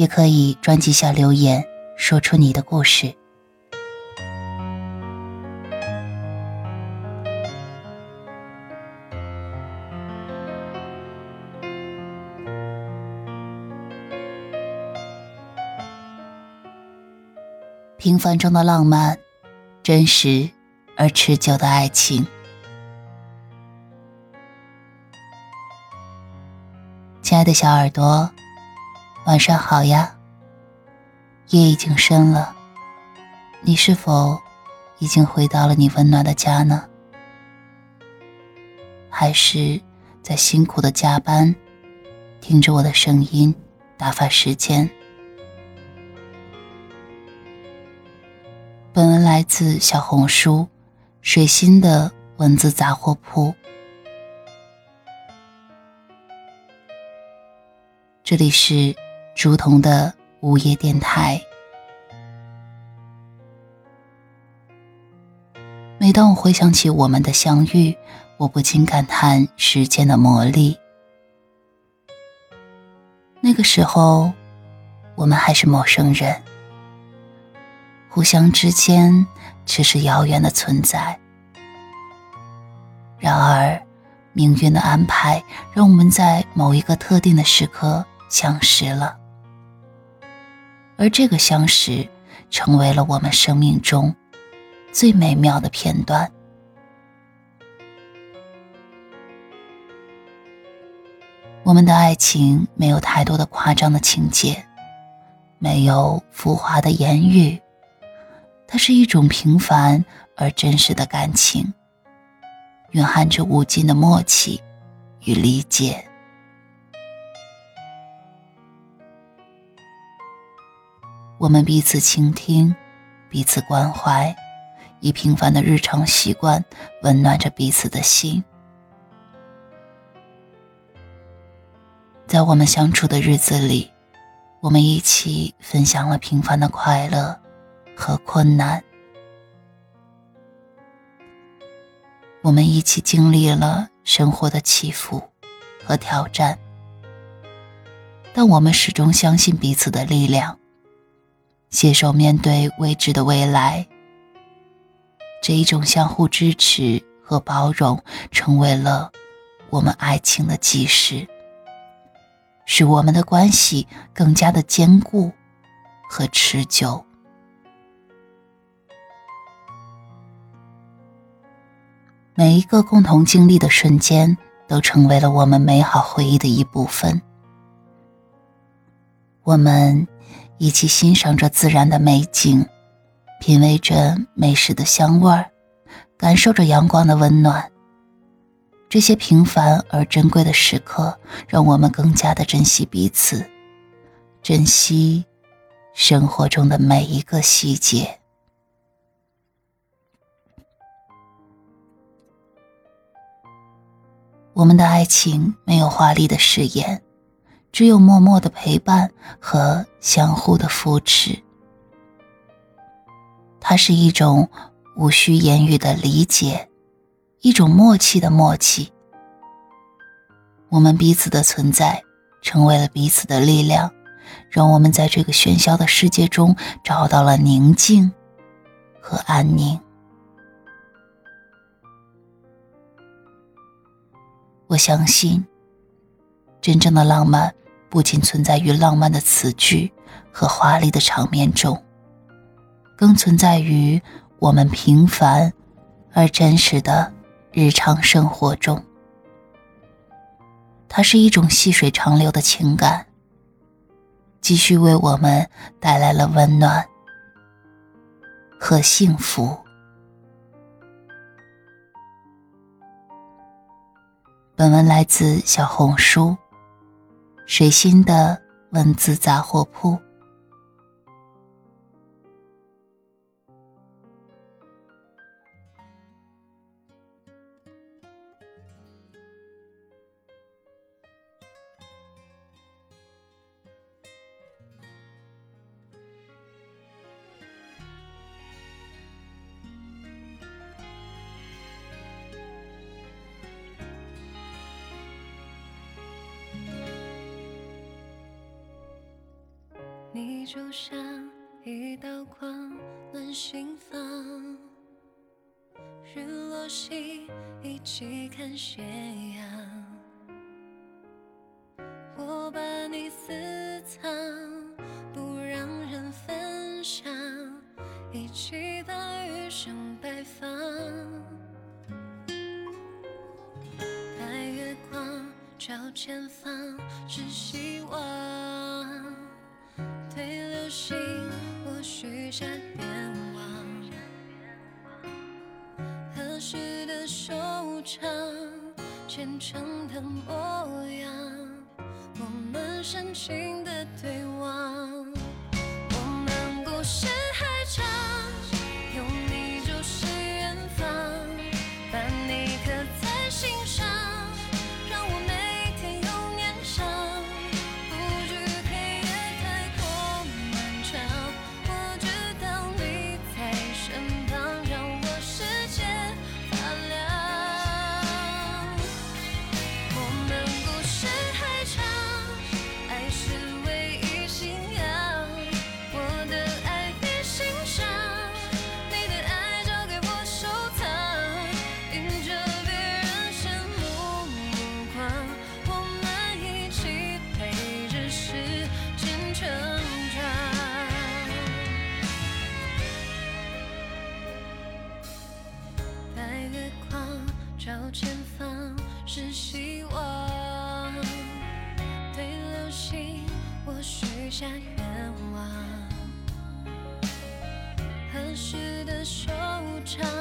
也可以专辑下留言，说出你的故事。平凡中的浪漫，真实而持久的爱情。亲爱的小耳朵。晚上好呀，夜已经深了，你是否已经回到了你温暖的家呢？还是在辛苦的加班，听着我的声音打发时间？本文来自小红书水心的文字杂货铺，这里是。竹筒的午夜电台。每当我回想起我们的相遇，我不禁感叹时间的魔力。那个时候，我们还是陌生人，互相之间只是遥远的存在。然而，命运的安排让我们在某一个特定的时刻相识了。而这个相识，成为了我们生命中最美妙的片段。我们的爱情没有太多的夸张的情节，没有浮华的言语，它是一种平凡而真实的感情，蕴含着无尽的默契与理解。我们彼此倾听，彼此关怀，以平凡的日常习惯温暖着彼此的心。在我们相处的日子里，我们一起分享了平凡的快乐和困难，我们一起经历了生活的起伏和挑战，但我们始终相信彼此的力量。携手面对未知的未来，这一种相互支持和包容，成为了我们爱情的基石，使我们的关系更加的坚固和持久。每一个共同经历的瞬间，都成为了我们美好回忆的一部分。我们。一起欣赏着自然的美景，品味着美食的香味儿，感受着阳光的温暖。这些平凡而珍贵的时刻，让我们更加的珍惜彼此，珍惜生活中的每一个细节。我们的爱情没有华丽的誓言。只有默默的陪伴和相互的扶持，它是一种无需言语的理解，一种默契的默契。我们彼此的存在，成为了彼此的力量，让我们在这个喧嚣的世界中找到了宁静和安宁。我相信，真正的浪漫。不仅存在于浪漫的词句和华丽的场面中，更存在于我们平凡而真实的日常生活中。它是一种细水长流的情感，继续为我们带来了温暖和幸福。本文来自小红书。水星的文字杂货铺，你就像一道光，暖心房。日落西，一起看斜阳。我把你私藏，不让人分享。一起把余生摆放，白月光照前方，是希望。对流星，我许下愿望。何时的收场，虔诚的模样，我们深情的对望，我们故事。照前方是希望，对流星我许下愿望。何时的收场？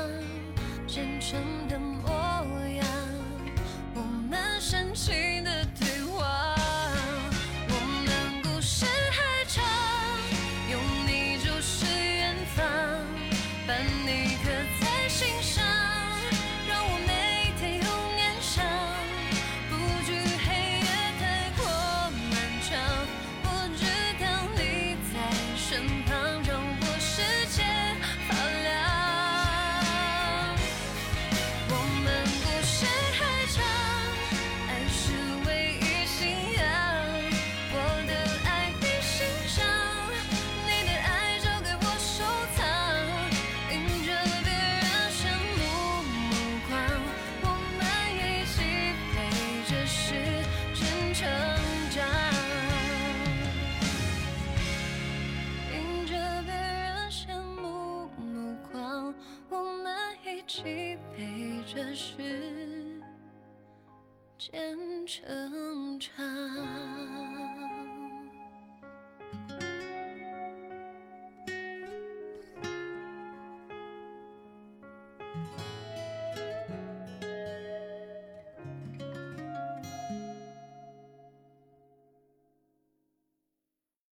车。